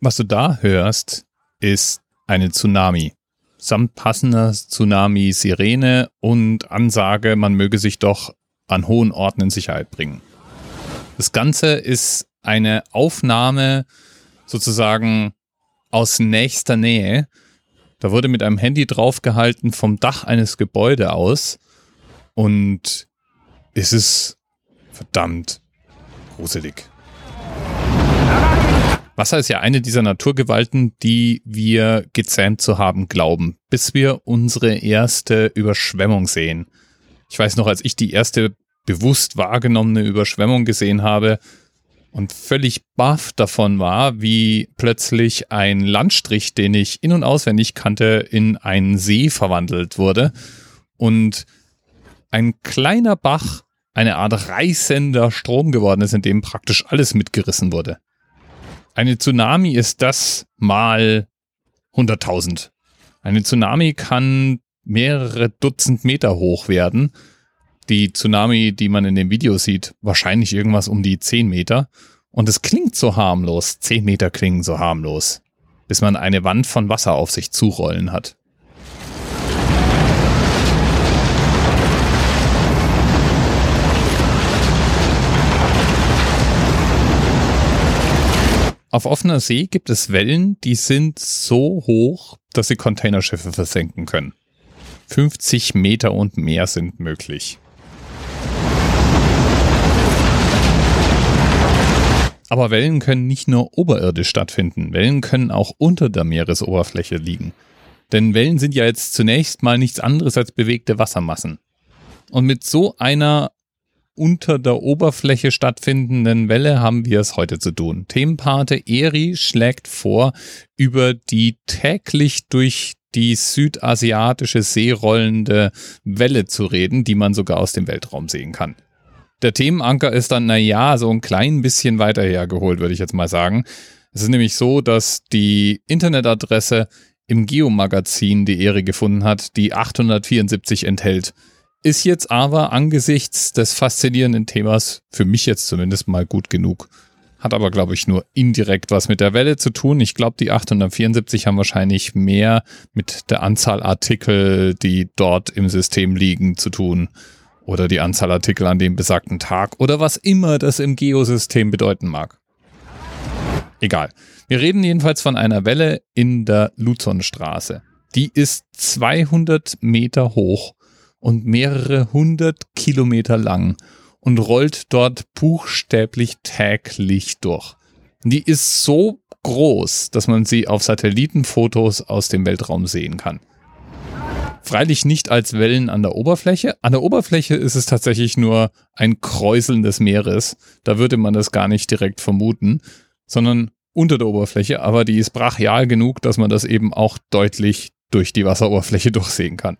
Was du da hörst, ist eine Tsunami. Samt passender Tsunami-Sirene und Ansage, man möge sich doch an hohen Orten in Sicherheit bringen. Das Ganze ist eine Aufnahme sozusagen aus nächster Nähe. Da wurde mit einem Handy draufgehalten vom Dach eines Gebäudes aus und es ist verdammt gruselig. Wasser ist ja eine dieser Naturgewalten, die wir gezähmt zu haben glauben, bis wir unsere erste Überschwemmung sehen. Ich weiß noch, als ich die erste bewusst wahrgenommene Überschwemmung gesehen habe und völlig baff davon war, wie plötzlich ein Landstrich, den ich in und auswendig kannte, in einen See verwandelt wurde und ein kleiner Bach eine Art reißender Strom geworden ist, in dem praktisch alles mitgerissen wurde. Eine Tsunami ist das mal 100.000. Eine Tsunami kann mehrere Dutzend Meter hoch werden. Die Tsunami, die man in dem Video sieht, wahrscheinlich irgendwas um die 10 Meter. Und es klingt so harmlos. 10 Meter klingen so harmlos. Bis man eine Wand von Wasser auf sich zurollen hat. Auf offener See gibt es Wellen, die sind so hoch, dass sie Containerschiffe versenken können. 50 Meter und mehr sind möglich. Aber Wellen können nicht nur oberirdisch stattfinden, Wellen können auch unter der Meeresoberfläche liegen. Denn Wellen sind ja jetzt zunächst mal nichts anderes als bewegte Wassermassen. Und mit so einer unter der Oberfläche stattfindenden Welle haben wir es heute zu tun. Themenpate Eri schlägt vor, über die täglich durch die südasiatische See rollende Welle zu reden, die man sogar aus dem Weltraum sehen kann. Der Themenanker ist dann, na ja, so ein klein bisschen weiter hergeholt, würde ich jetzt mal sagen. Es ist nämlich so, dass die Internetadresse im Geomagazin, die Eri gefunden hat, die 874 enthält. Ist jetzt aber angesichts des faszinierenden Themas für mich jetzt zumindest mal gut genug. Hat aber, glaube ich, nur indirekt was mit der Welle zu tun. Ich glaube, die 874 haben wahrscheinlich mehr mit der Anzahl Artikel, die dort im System liegen, zu tun. Oder die Anzahl Artikel an dem besagten Tag. Oder was immer das im Geosystem bedeuten mag. Egal. Wir reden jedenfalls von einer Welle in der Luzonstraße. Die ist 200 Meter hoch und mehrere hundert Kilometer lang und rollt dort buchstäblich täglich durch. Die ist so groß, dass man sie auf Satellitenfotos aus dem Weltraum sehen kann. Freilich nicht als Wellen an der Oberfläche. An der Oberfläche ist es tatsächlich nur ein Kräuseln des Meeres. Da würde man das gar nicht direkt vermuten, sondern unter der Oberfläche. Aber die ist brachial genug, dass man das eben auch deutlich durch die Wasseroberfläche durchsehen kann.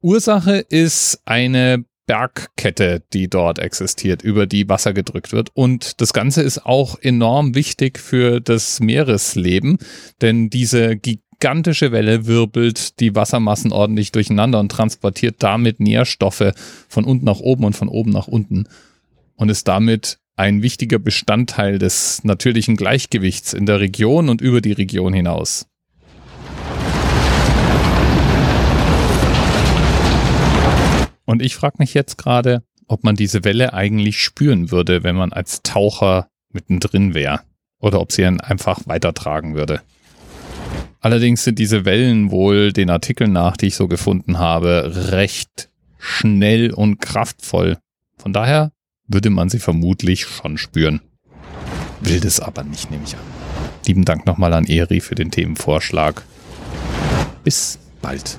Ursache ist eine Bergkette, die dort existiert, über die Wasser gedrückt wird. Und das Ganze ist auch enorm wichtig für das Meeresleben, denn diese gigantische Welle wirbelt die Wassermassen ordentlich durcheinander und transportiert damit Nährstoffe von unten nach oben und von oben nach unten und ist damit ein wichtiger Bestandteil des natürlichen Gleichgewichts in der Region und über die Region hinaus. Und ich frage mich jetzt gerade, ob man diese Welle eigentlich spüren würde, wenn man als Taucher mittendrin wäre. Oder ob sie ihn einfach weitertragen würde. Allerdings sind diese Wellen wohl den Artikeln nach, die ich so gefunden habe, recht schnell und kraftvoll. Von daher würde man sie vermutlich schon spüren. Will das aber nicht, nehme ich an. Lieben Dank nochmal an Eri für den Themenvorschlag. Bis bald.